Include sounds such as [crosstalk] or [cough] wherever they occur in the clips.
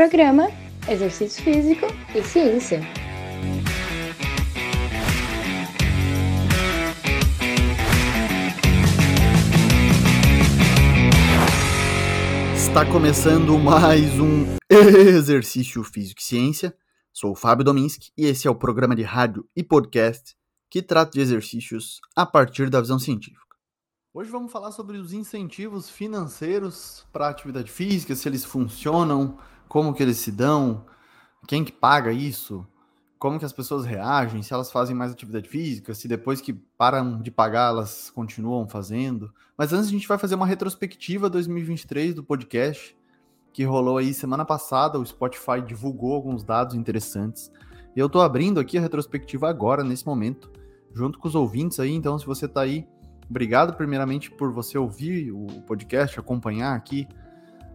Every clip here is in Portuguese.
Programa Exercício Físico e Ciência. Está começando mais um [laughs] Exercício Físico e Ciência. Sou o Fábio Dominski e esse é o programa de rádio e podcast que trata de exercícios a partir da visão científica. Hoje vamos falar sobre os incentivos financeiros para a atividade física, se eles funcionam, como que eles se dão, quem que paga isso, como que as pessoas reagem, se elas fazem mais atividade física, se depois que param de pagar elas continuam fazendo. Mas antes a gente vai fazer uma retrospectiva 2023 do podcast que rolou aí semana passada, o Spotify divulgou alguns dados interessantes. Eu tô abrindo aqui a retrospectiva agora nesse momento, junto com os ouvintes aí, então se você tá aí, obrigado primeiramente por você ouvir o podcast, acompanhar aqui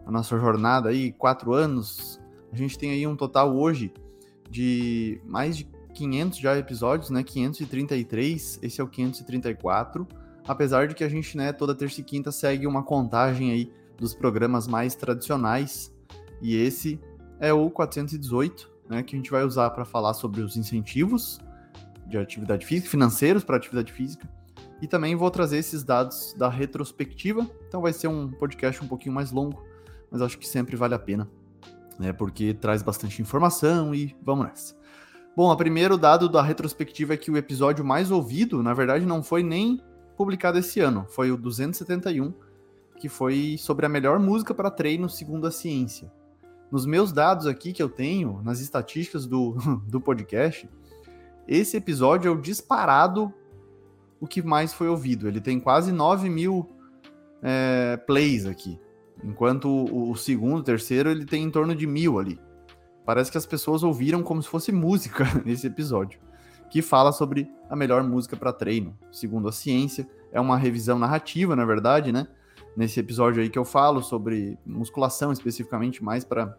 a nossa jornada aí, quatro anos. A gente tem aí um total hoje de mais de 500 já episódios, né? 533, esse é o 534. Apesar de que a gente, né, toda terça e quinta segue uma contagem aí dos programas mais tradicionais. E esse é o 418, né, que a gente vai usar para falar sobre os incentivos de atividade física, financeiros para atividade física. E também vou trazer esses dados da retrospectiva. Então vai ser um podcast um pouquinho mais longo, mas acho que sempre vale a pena, né? Porque traz bastante informação e vamos nessa. Bom, o primeiro dado da retrospectiva é que o episódio mais ouvido, na verdade, não foi nem publicado esse ano, foi o 271, que foi sobre a melhor música para treino segundo a ciência. Nos meus dados aqui que eu tenho, nas estatísticas do, [laughs] do podcast, esse episódio é o disparado o que mais foi ouvido. Ele tem quase 9 mil é, plays aqui. Enquanto o, o segundo, o terceiro, ele tem em torno de mil ali. Parece que as pessoas ouviram como se fosse música [laughs] nesse episódio, que fala sobre a melhor música para treino, segundo a ciência. É uma revisão narrativa, na verdade, né? Nesse episódio aí que eu falo sobre musculação especificamente, mais para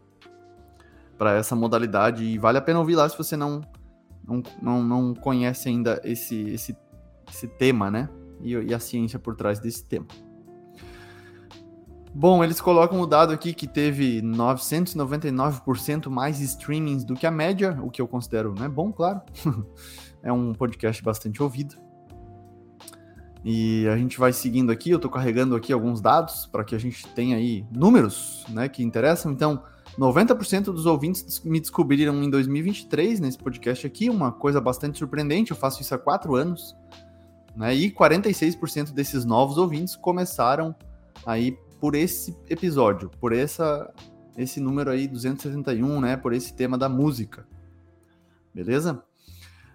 para essa modalidade e vale a pena ouvir lá se você não não, não, não conhece ainda esse, esse, esse tema, né? E, e a ciência por trás desse tema. Bom, eles colocam o dado aqui que teve 999% mais streamings do que a média, o que eu considero né, bom, claro. [laughs] é um podcast bastante ouvido. E a gente vai seguindo aqui, eu estou carregando aqui alguns dados para que a gente tenha aí números né, que interessam. Então, 90% dos ouvintes me descobriram em 2023 nesse podcast aqui, uma coisa bastante surpreendente, eu faço isso há quatro anos. Né, e 46% desses novos ouvintes começaram aí por esse episódio, por essa esse número aí 271, né, por esse tema da música. Beleza?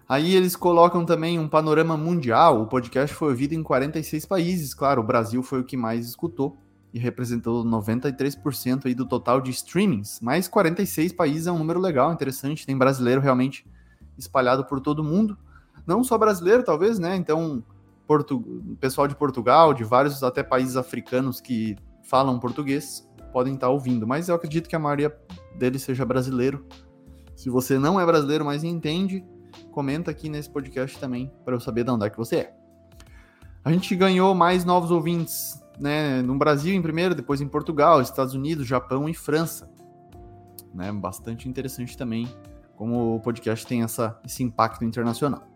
Aí eles colocam também um panorama mundial. O podcast foi ouvido em 46 países, claro, o Brasil foi o que mais escutou e representou 93% aí do total de streamings. Mas 46 países é um número legal, interessante. Tem brasileiro realmente espalhado por todo mundo. Não só brasileiro, talvez, né? Então, Portu... pessoal de Portugal, de vários até países africanos que falam português podem estar ouvindo, mas eu acredito que a maioria deles seja brasileiro. Se você não é brasileiro, mas entende, comenta aqui nesse podcast também para eu saber de onde é que você é. A gente ganhou mais novos ouvintes, né, no Brasil em primeiro, depois em Portugal, Estados Unidos, Japão e França. Né, bastante interessante também como o podcast tem essa, esse impacto internacional.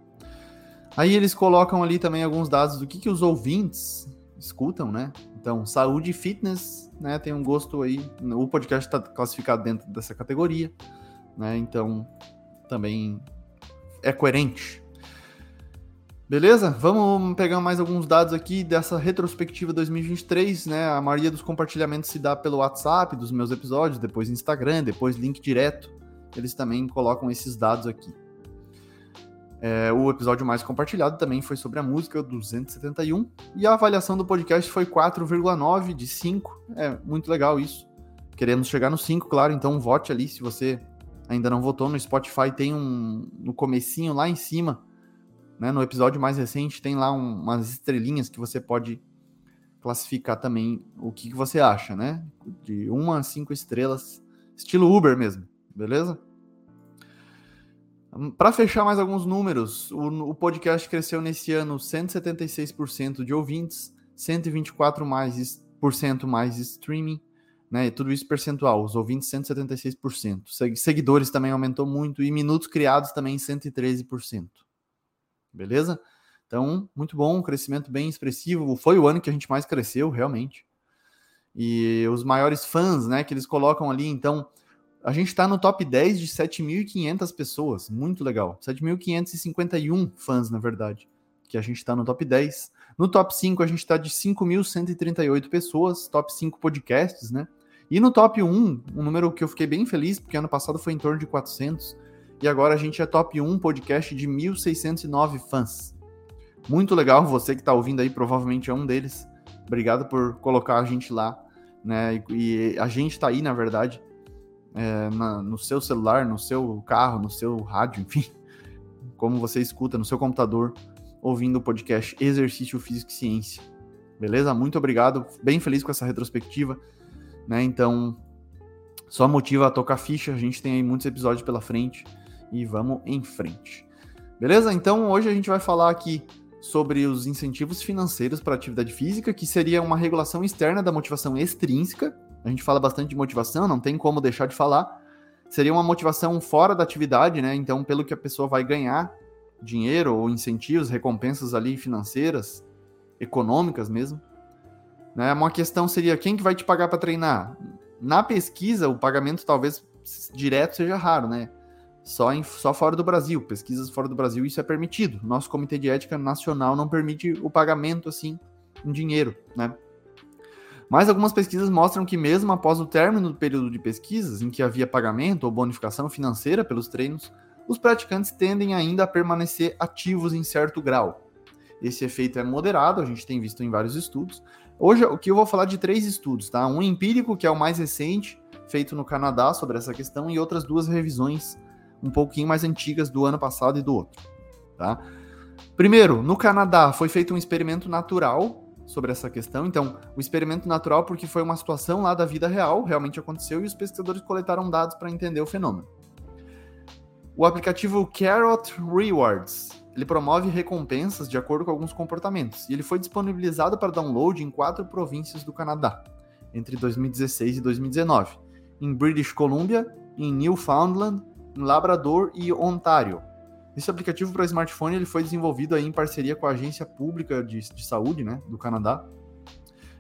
Aí eles colocam ali também alguns dados do que, que os ouvintes escutam, né? Então, saúde e fitness, né? Tem um gosto aí. O podcast está classificado dentro dessa categoria, né? Então, também é coerente. Beleza? Vamos pegar mais alguns dados aqui dessa retrospectiva 2023, né? A maioria dos compartilhamentos se dá pelo WhatsApp dos meus episódios, depois Instagram, depois link direto. Eles também colocam esses dados aqui. É, o episódio mais compartilhado também foi sobre a música 271 e a avaliação do podcast foi 4,9 de 5. É muito legal isso. Queremos chegar no 5, claro, então vote ali se você ainda não votou no Spotify, tem um no comecinho lá em cima, né, no episódio mais recente tem lá um, umas estrelinhas que você pode classificar também o que, que você acha, né? De 1 a 5 estrelas, estilo Uber mesmo, beleza? Para fechar mais alguns números, o, o, podcast cresceu nesse ano 176% de ouvintes, 124% mais, por cento mais streaming, né? Tudo isso percentual, os ouvintes 176%. Seguidores também aumentou muito e minutos criados também 113%. Beleza? Então, muito bom, um crescimento bem expressivo. Foi o ano que a gente mais cresceu, realmente. E os maiores fãs, né, que eles colocam ali, então, a gente está no top 10 de 7.500 pessoas, muito legal. 7.551 fãs, na verdade, que a gente está no top 10. No top 5 a gente está de 5.138 pessoas, top 5 podcasts, né? E no top 1, um número que eu fiquei bem feliz, porque ano passado foi em torno de 400, e agora a gente é top 1 podcast de 1.609 fãs. Muito legal, você que está ouvindo aí provavelmente é um deles. Obrigado por colocar a gente lá, né? E, e a gente está aí, na verdade, é, na, no seu celular, no seu carro, no seu rádio, enfim, [laughs] como você escuta no seu computador, ouvindo o podcast Exercício Físico e Ciência. Beleza? Muito obrigado. Bem feliz com essa retrospectiva né? Então, só motiva a tocar ficha. A gente tem aí muitos episódios pela frente e vamos em frente. Beleza? Então, hoje a gente vai falar aqui sobre os incentivos financeiros para atividade física, que seria uma regulação externa da motivação extrínseca. A gente fala bastante de motivação, não tem como deixar de falar. Seria uma motivação fora da atividade, né? Então, pelo que a pessoa vai ganhar dinheiro ou incentivos, recompensas ali financeiras, econômicas mesmo. Né? Uma questão seria quem que vai te pagar para treinar? Na pesquisa, o pagamento talvez direto seja raro, né? Só, em, só fora do Brasil, pesquisas fora do Brasil, isso é permitido. Nosso Comitê de Ética Nacional não permite o pagamento assim em dinheiro, né? Mas algumas pesquisas mostram que mesmo após o término do período de pesquisas, em que havia pagamento ou bonificação financeira pelos treinos, os praticantes tendem ainda a permanecer ativos em certo grau. Esse efeito é moderado, a gente tem visto em vários estudos, Hoje, o que eu vou falar de três estudos, tá? Um empírico, que é o mais recente, feito no Canadá sobre essa questão, e outras duas revisões um pouquinho mais antigas do ano passado e do outro, tá? Primeiro, no Canadá foi feito um experimento natural sobre essa questão. Então, o experimento natural porque foi uma situação lá da vida real, realmente aconteceu, e os pesquisadores coletaram dados para entender o fenômeno. O aplicativo Carrot Rewards ele promove recompensas de acordo com alguns comportamentos, e ele foi disponibilizado para download em quatro províncias do Canadá, entre 2016 e 2019, em British Columbia, em Newfoundland, em Labrador e Ontário. Esse aplicativo para smartphone ele foi desenvolvido aí em parceria com a Agência Pública de, de Saúde né, do Canadá,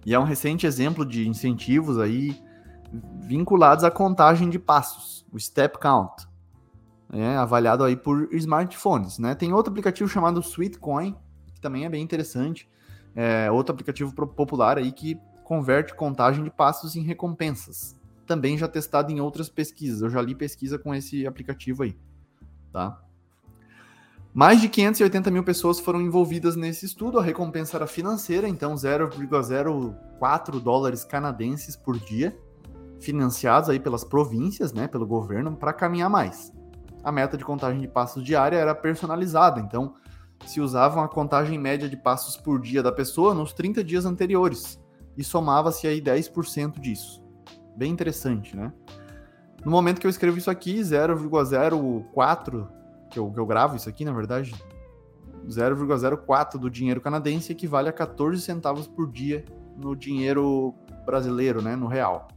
e é um recente exemplo de incentivos aí vinculados à contagem de passos, o Step Count é, avaliado aí por smartphones, né? Tem outro aplicativo chamado Sweetcoin, que também é bem interessante. É outro aplicativo popular aí que converte contagem de passos em recompensas. Também já testado em outras pesquisas. Eu já li pesquisa com esse aplicativo aí, tá? Mais de 580 mil pessoas foram envolvidas nesse estudo. A recompensa era financeira, então 0,04 dólares canadenses por dia, financiados aí pelas províncias, né, pelo governo, para caminhar mais a meta de contagem de passos diária era personalizada, então se usava a contagem média de passos por dia da pessoa nos 30 dias anteriores e somava-se aí 10% disso. Bem interessante, né? No momento que eu escrevo isso aqui, 0,04, que eu, que eu gravo isso aqui, na verdade, 0,04 do dinheiro canadense equivale a 14 centavos por dia no dinheiro brasileiro, né, no real.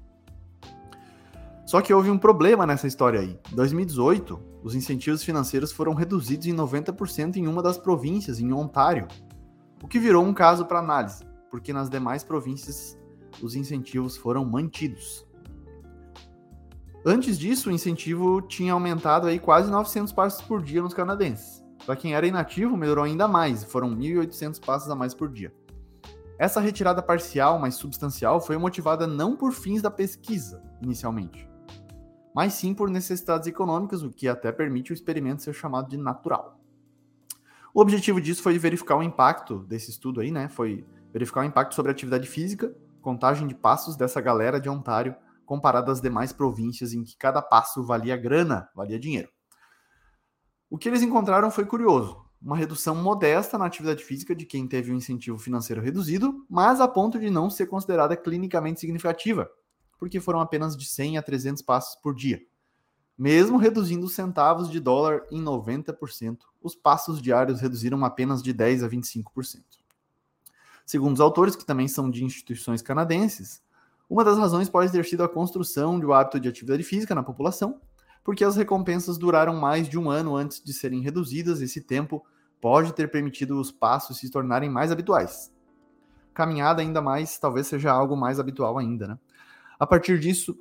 Só que houve um problema nessa história aí. Em 2018, os incentivos financeiros foram reduzidos em 90% em uma das províncias, em Ontário, o que virou um caso para análise, porque nas demais províncias os incentivos foram mantidos. Antes disso, o incentivo tinha aumentado aí quase 900 passos por dia nos canadenses. Para quem era inativo, melhorou ainda mais, foram 1.800 passos a mais por dia. Essa retirada parcial, mas substancial, foi motivada não por fins da pesquisa, inicialmente, mas sim por necessidades econômicas, o que até permite o experimento ser chamado de natural. O objetivo disso foi verificar o impacto desse estudo aí, né? Foi verificar o impacto sobre a atividade física, contagem de passos dessa galera de Ontário, comparado às demais províncias em que cada passo valia grana, valia dinheiro. O que eles encontraram foi curioso. Uma redução modesta na atividade física de quem teve um incentivo financeiro reduzido, mas a ponto de não ser considerada clinicamente significativa, porque foram apenas de 100 a 300 passos por dia. Mesmo reduzindo os centavos de dólar em 90%, os passos diários reduziram apenas de 10 a 25%. Segundo os autores, que também são de instituições canadenses, Uma das razões pode ter sido a construção do hábito de atividade física na população, porque as recompensas duraram mais de um ano antes de serem reduzidas. Esse tempo pode ter permitido os passos se tornarem mais habituais. Caminhada ainda mais, talvez seja algo mais habitual ainda, né? A partir disso,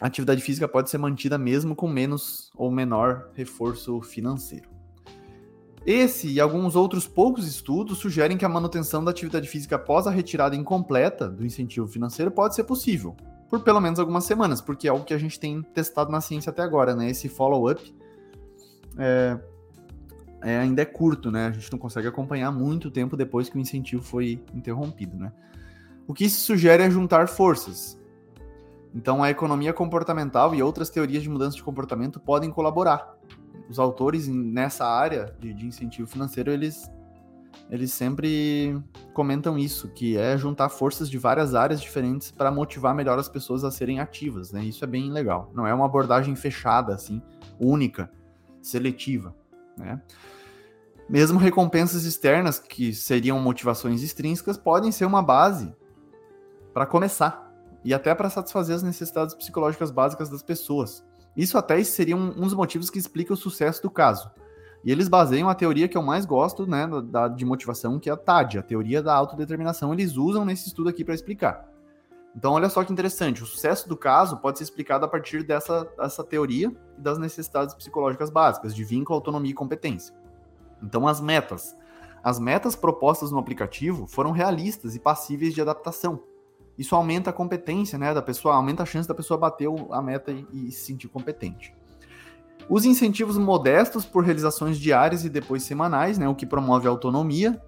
a atividade física pode ser mantida mesmo com menos ou menor reforço financeiro. Esse e alguns outros poucos estudos sugerem que a manutenção da atividade física após a retirada incompleta do incentivo financeiro pode ser possível, por pelo menos algumas semanas, porque é algo que a gente tem testado na ciência até agora, né? Esse follow-up é, é, ainda é curto, né? A gente não consegue acompanhar muito tempo depois que o incentivo foi interrompido, né? O que isso sugere é juntar forças. Então, a economia comportamental e outras teorias de mudança de comportamento podem colaborar os autores nessa área de, de incentivo financeiro, eles, eles sempre comentam isso, que é juntar forças de várias áreas diferentes para motivar melhor as pessoas a serem ativas, né? Isso é bem legal. Não é uma abordagem fechada, assim, única, seletiva, né? Mesmo recompensas externas, que seriam motivações extrínsecas, podem ser uma base para começar e até para satisfazer as necessidades psicológicas básicas das pessoas. Isso até seria um, um dos motivos que explica o sucesso do caso. E eles baseiam a teoria que eu mais gosto, né, da, de motivação, que é a TAD, a teoria da autodeterminação. Eles usam nesse estudo aqui para explicar. Então, olha só que interessante. O sucesso do caso pode ser explicado a partir dessa, dessa teoria e das necessidades psicológicas básicas, de vínculo, autonomia e competência. Então, as metas. As metas propostas no aplicativo foram realistas e passíveis de adaptação isso aumenta a competência né, da pessoa, aumenta a chance da pessoa bater a meta e, e se sentir competente. Os incentivos modestos por realizações diárias e depois semanais, né, o que promove autonomia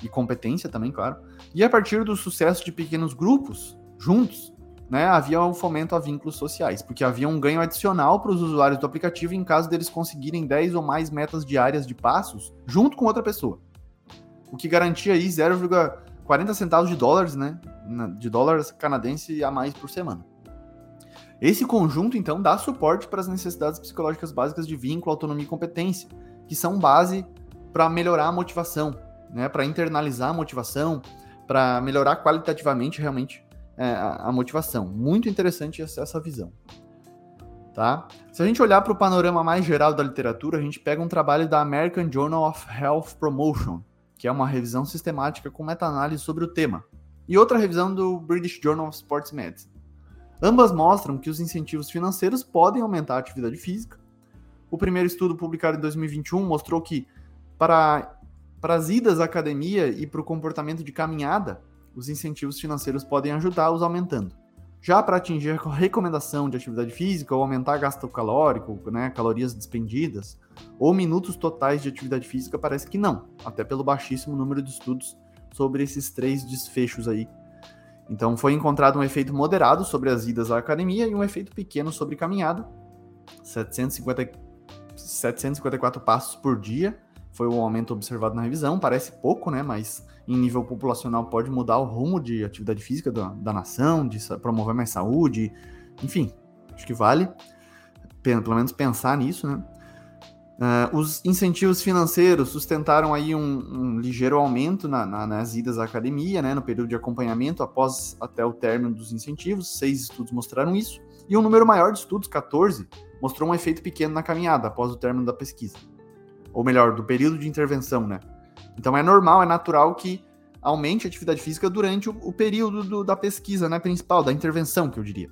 e competência também, claro. E a partir do sucesso de pequenos grupos, juntos, né, havia um fomento a vínculos sociais, porque havia um ganho adicional para os usuários do aplicativo em caso deles conseguirem 10 ou mais metas diárias de passos junto com outra pessoa. O que garantia aí 0, 40 centavos de dólares, né? De dólares canadense a mais por semana. Esse conjunto, então, dá suporte para as necessidades psicológicas básicas de vínculo, autonomia e competência, que são base para melhorar a motivação, né? Para internalizar a motivação, para melhorar qualitativamente realmente é, a, a, motivação. Muito interessante essa, essa visão. Tá? Se a gente olhar para o panorama mais geral da literatura, a gente pega um trabalho da American Journal of Health Promotion, que é uma revisão sistemática com meta-análise sobre o tema, e outra revisão do British Journal of Sports Medicine. Ambas mostram que os incentivos financeiros podem aumentar a atividade física. O primeiro estudo publicado em 2021 mostrou que para, para as idas à academia e para o comportamento de caminhada, os incentivos financeiros podem ajudá-los aumentando. Já para atingir a [laughs] recomendação de atividade física ou aumentar gasto calórico, né, calorias despendidas, ou minutos totais de atividade física, parece que não, até pelo baixíssimo número de estudos sobre esses três desfechos aí. Então foi encontrado um efeito moderado sobre as idas à academia e um efeito pequeno sobre caminhada, 750, 754 passos por dia foi o aumento observado na revisão. Parece pouco, né? Mas em nível populacional pode mudar o rumo de atividade física da, da nação, de promover mais saúde, enfim, acho que vale pelo menos pensar nisso, né? Uh, os incentivos financeiros sustentaram aí um, um ligeiro aumento na, na, nas idas à academia, né, no período de acompanhamento após até o término dos incentivos. Seis estudos mostraram isso. E um número maior de estudos, 14, mostrou um efeito pequeno na caminhada após o término da pesquisa ou melhor, do período de intervenção, né? Então é normal, é natural que aumente a atividade física durante o, o período do, da pesquisa, né, principal, da intervenção, que eu diria.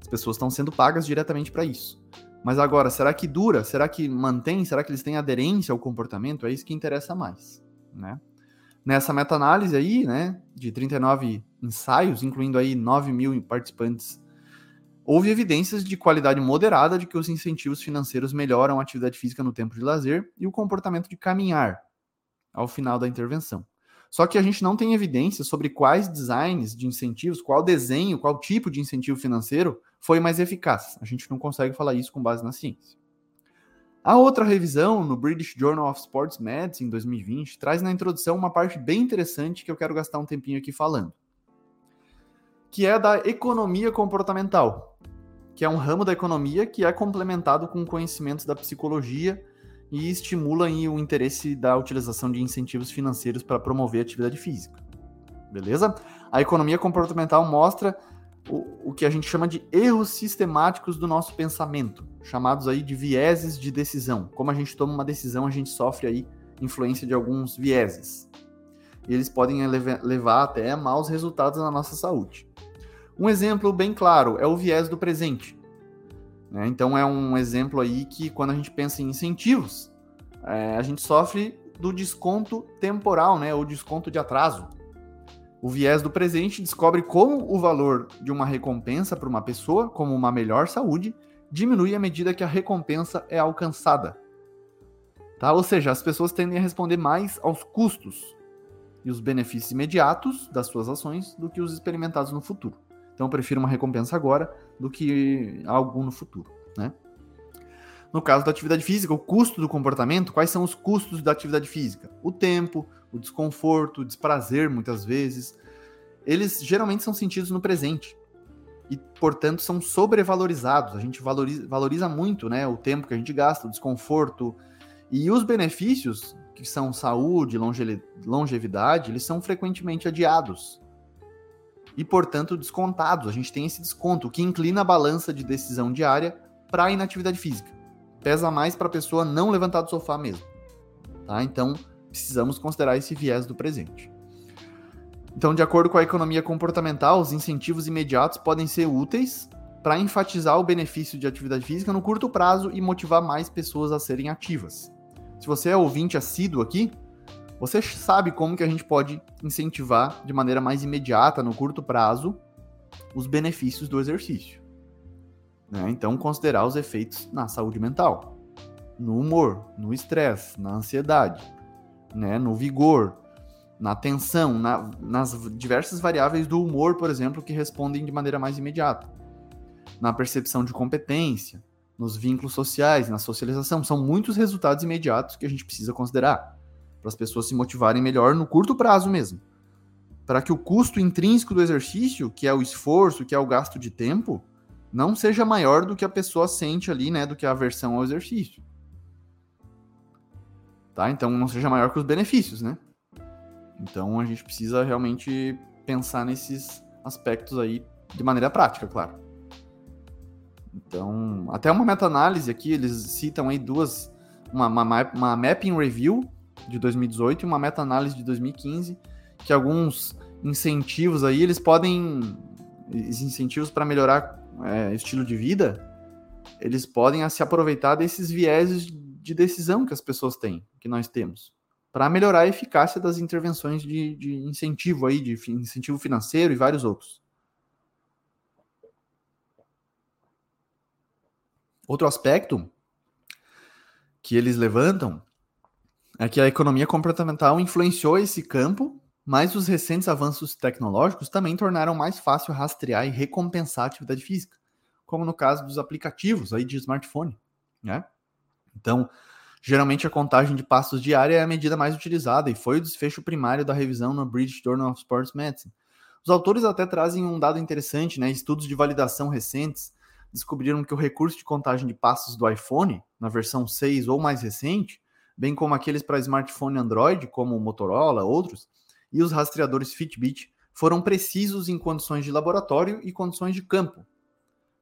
As pessoas estão sendo pagas diretamente para isso. Mas agora, será que dura? Será que mantém? Será que eles têm aderência ao comportamento? É isso que interessa mais, né? Nessa meta-análise aí, né, de 39 ensaios, incluindo aí 9 mil participantes houve evidências de qualidade moderada de que os incentivos financeiros melhoram a atividade física no tempo de lazer e o comportamento de caminhar ao final da intervenção. Só que a gente não tem evidências sobre quais designs de incentivos, qual desenho, qual tipo de incentivo financeiro foi mais eficaz. A gente não consegue falar isso com base na ciência. A outra revisão, no British Journal of Sports Medicine, em 2020, traz na introdução uma parte bem interessante que eu quero gastar um tempinho aqui falando que é da economia comportamental, que é um ramo da economia que é complementado com conhecimentos da psicologia e estimula aí, o interesse da utilização de incentivos financeiros para promover a atividade física. Beleza? A economia comportamental mostra o, o que a gente chama de erros sistemáticos do nosso pensamento, chamados aí de vieses de decisão. Como a gente toma uma decisão, a gente sofre aí influência de alguns vieses. E eles podem levar até maus resultados na nossa saúde. Um exemplo bem claro é o viés do presente. Né? Então é um exemplo aí que quando a gente pensa em incentivos, é, a gente sofre do desconto temporal, né, ou desconto de atraso. O viés do presente descobre como o valor de uma recompensa para uma pessoa, como uma melhor saúde, diminui à medida que a recompensa é alcançada. Tá? Ou seja, as pessoas tendem a responder mais aos custos e os benefícios imediatos das suas ações do que os experimentados no futuro. Então eu prefiro uma recompensa agora do que algo no futuro, né? No caso da atividade física, o custo do comportamento, quais são os custos da atividade física? O tempo, o desconforto, o desprazer, muitas vezes. Eles geralmente são sentidos no presente e, portanto, são sobrevalorizados. A gente valoriza, valoriza muito né, o tempo que a gente gasta, o desconforto. E os benefícios, que são saúde, longe, longevidade, eles são frequentemente adiados e, portanto, descontados. A gente tem esse desconto, que inclina a balança de decisão diária para a inatividade física pesa mais para a pessoa não levantar do sofá mesmo. Tá? Então, precisamos considerar esse viés do presente. Então, de acordo com a economia comportamental, os incentivos imediatos podem ser úteis para enfatizar o benefício de atividade física no curto prazo e motivar mais pessoas a serem ativas. Se você é ouvinte assíduo aqui, você sabe como que a gente pode incentivar de maneira mais imediata, no curto prazo, os benefícios do exercício. Né? Então, considerar os efeitos na saúde mental, no humor, no estresse, na ansiedade, né? no vigor, na tensão, na, nas diversas variáveis do humor, por exemplo, que respondem de maneira mais imediata, na percepção de competência, nos vínculos sociais, na socialização. São muitos resultados imediatos que a gente precisa considerar para as pessoas se motivarem melhor no curto prazo mesmo. Para que o custo intrínseco do exercício, que é o esforço, que é o gasto de tempo, não seja maior do que a pessoa sente ali, né, do que a aversão ao exercício. Tá? Então não seja maior que os benefícios, né? Então a gente precisa realmente pensar nesses aspectos aí de maneira prática, claro. Então, até uma meta-análise aqui, eles citam aí duas, uma, uma, uma mapping review de 2018 e uma meta-análise de 2015, que alguns incentivos aí, eles podem, incentivos para melhorar é, estilo de vida, eles podem se aproveitar desses vieses de decisão que as pessoas têm, que nós temos, para melhorar a eficácia das intervenções de, de incentivo aí, de incentivo financeiro e vários outros. Outro aspecto que eles levantam é que a economia comportamental influenciou esse campo mas os recentes avanços tecnológicos também tornaram mais fácil rastrear e recompensar a atividade física, como no caso dos aplicativos aí de smartphone, né? Então, geralmente a contagem de passos diária é a medida mais utilizada e foi o desfecho primário da revisão no British Journal of Sports Medicine. Os autores até trazem um dado interessante, né? Estudos de validação recentes descobriram que o recurso de contagem de passos do iPhone, na versão 6 ou mais recente, bem como aqueles para smartphone Android, como o Motorola, outros, e os rastreadores Fitbit foram precisos em condições de laboratório e condições de campo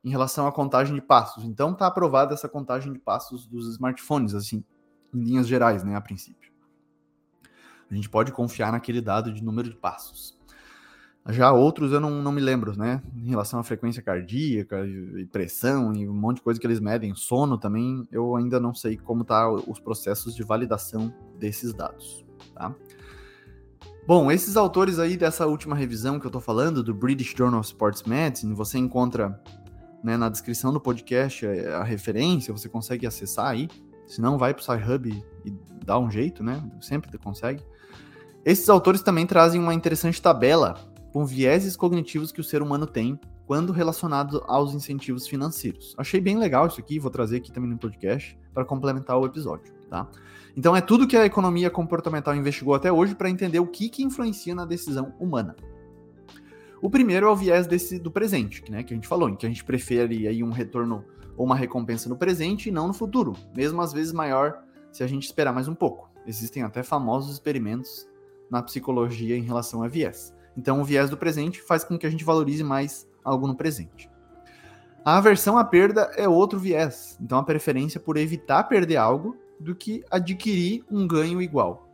em relação à contagem de passos. Então está aprovada essa contagem de passos dos smartphones, assim, em linhas gerais, né, a princípio. A gente pode confiar naquele dado de número de passos. Já outros eu não, não me lembro, né? Em relação à frequência cardíaca e pressão e um monte de coisa que eles medem, sono também, eu ainda não sei como tá os processos de validação desses dados, tá? Bom, esses autores aí dessa última revisão que eu tô falando, do British Journal of Sports Medicine, você encontra né, na descrição do podcast é, a referência, você consegue acessar aí. Se não, vai pro SciHub e dá um jeito, né? Sempre consegue. Esses autores também trazem uma interessante tabela com vieses cognitivos que o ser humano tem quando relacionado aos incentivos financeiros. Achei bem legal isso aqui, vou trazer aqui também no podcast para complementar o episódio, tá? Então é tudo que a economia comportamental investigou até hoje para entender o que, que influencia na decisão humana. O primeiro é o viés desse, do presente, né, que a gente falou, em que a gente prefere aí um retorno ou uma recompensa no presente e não no futuro, mesmo às vezes maior se a gente esperar mais um pouco. Existem até famosos experimentos na psicologia em relação a viés. Então, o viés do presente faz com que a gente valorize mais algo no presente. A aversão à perda é outro viés, então a preferência por evitar perder algo do que adquirir um ganho igual.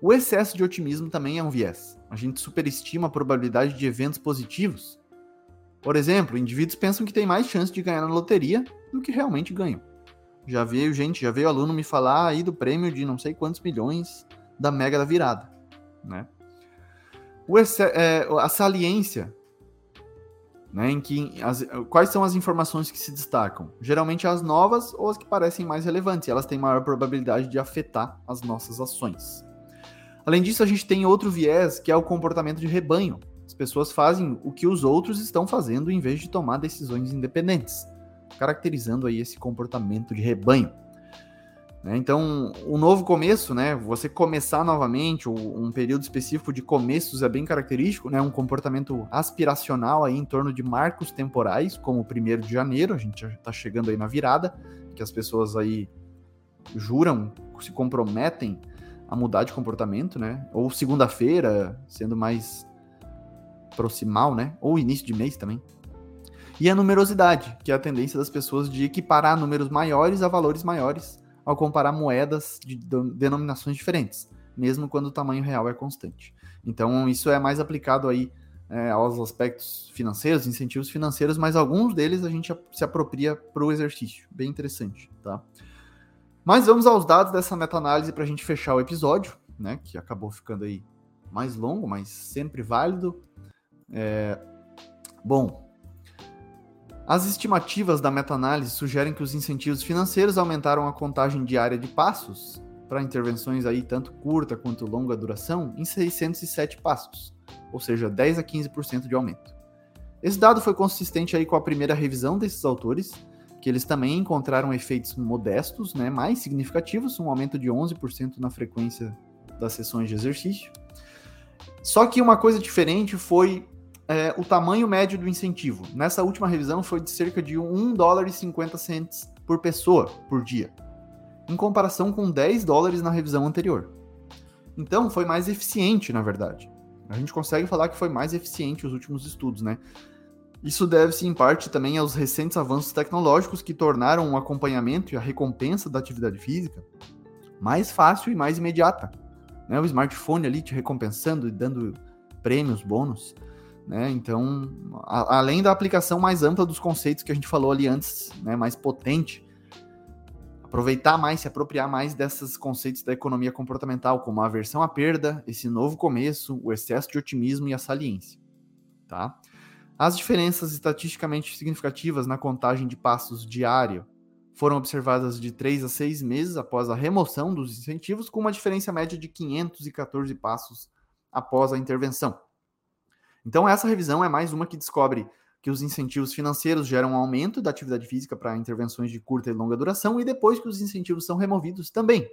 O excesso de otimismo também é um viés. A gente superestima a probabilidade de eventos positivos. Por exemplo, indivíduos pensam que tem mais chance de ganhar na loteria do que realmente ganham. Já veio gente, já veio aluno me falar aí do prêmio de não sei quantos milhões da mega da virada, né? É, a saliência né, em que as, quais são as informações que se destacam? Geralmente as novas ou as que parecem mais relevantes, elas têm maior probabilidade de afetar as nossas ações. Além disso, a gente tem outro viés que é o comportamento de rebanho. As pessoas fazem o que os outros estão fazendo em vez de tomar decisões independentes, caracterizando aí esse comportamento de rebanho. Né? Então, o novo começo, né? Você começar novamente, um período específico de começos é bem característico, né? Um comportamento aspiracional aí em torno de marcos temporais, como o primeiro de janeiro, a gente já está chegando aí na virada, que as pessoas aí juram, se comprometem a mudar de comportamento, né? Ou segunda-feira, sendo mais proximal, né? Ou início de mês também. E a numerosidade, que é a tendência das pessoas de equiparar números maiores a valores maiores ao comparar moedas de denominações diferentes, mesmo quando o tamanho real é constante. Então, isso é mais aplicado aí é, aos aspectos financeiros, incentivos financeiros, mas alguns deles a gente se apropria para o exercício. Bem interessante, tá? Mas vamos aos dados dessa meta-análise para a gente fechar o episódio, né? Que acabou ficando aí mais longo, mas sempre válido. É... Bom, as estimativas da meta-análise sugerem que os incentivos financeiros aumentaram a contagem diária de passos para intervenções aí tanto curta quanto longa duração em 607 passos, ou seja, 10 a 15% de aumento. Esse dado foi consistente aí com a primeira revisão desses autores, que eles também encontraram efeitos modestos, né, mais significativos, um aumento de 11% na frequência das sessões de exercício. Só que uma coisa diferente foi é, o tamanho médio do incentivo. Nessa última revisão foi de cerca de 1 dólar e 50 cents por pessoa por dia, em comparação com 10 dólares na revisão anterior. Então foi mais eficiente, na verdade. A gente consegue falar que foi mais eficiente os últimos estudos, né? Isso deve-se em parte também aos recentes avanços tecnológicos que tornaram o acompanhamento e a recompensa da atividade física mais fácil e mais imediata. Né? O smartphone ali te recompensando e dando prêmios, bônus. Né? Então, a, além da aplicação mais ampla dos conceitos que a gente falou ali antes, né, mais potente, aproveitar mais, se apropriar mais desses conceitos da economia comportamental, como a aversão à perda, esse novo começo, o excesso de otimismo e a saliência. Tá? As diferenças estatisticamente significativas na contagem de passos diário foram observadas de 3 a 6 meses após a remoção dos incentivos, com uma diferença média de 514 passos após a intervenção. Então, essa revisão é mais uma que descobre que os incentivos financeiros geram um aumento da atividade física para intervenções de curta e longa duração e depois que os incentivos são removidos também.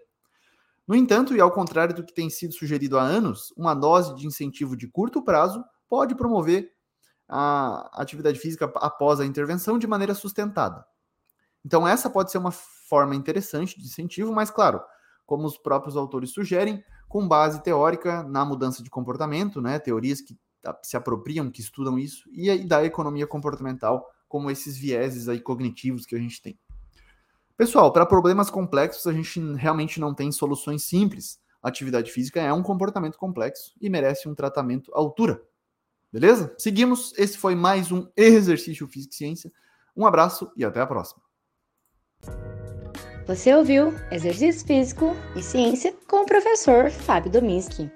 No entanto, e ao contrário do que tem sido sugerido há anos, uma dose de incentivo de curto prazo pode promover a atividade física após a intervenção de maneira sustentada. Então, essa pode ser uma forma interessante de incentivo, mas, claro, como os próprios autores sugerem, com base teórica na mudança de comportamento, né, teorias que se apropriam, que estudam isso, e aí da economia comportamental, como esses vieses aí cognitivos que a gente tem. Pessoal, para problemas complexos, a gente realmente não tem soluções simples. Atividade física é um comportamento complexo e merece um tratamento à altura. Beleza? Seguimos. Esse foi mais um Exercício Físico e Ciência. Um abraço e até a próxima. Você ouviu Exercício Físico e Ciência com o professor Fábio Dominski.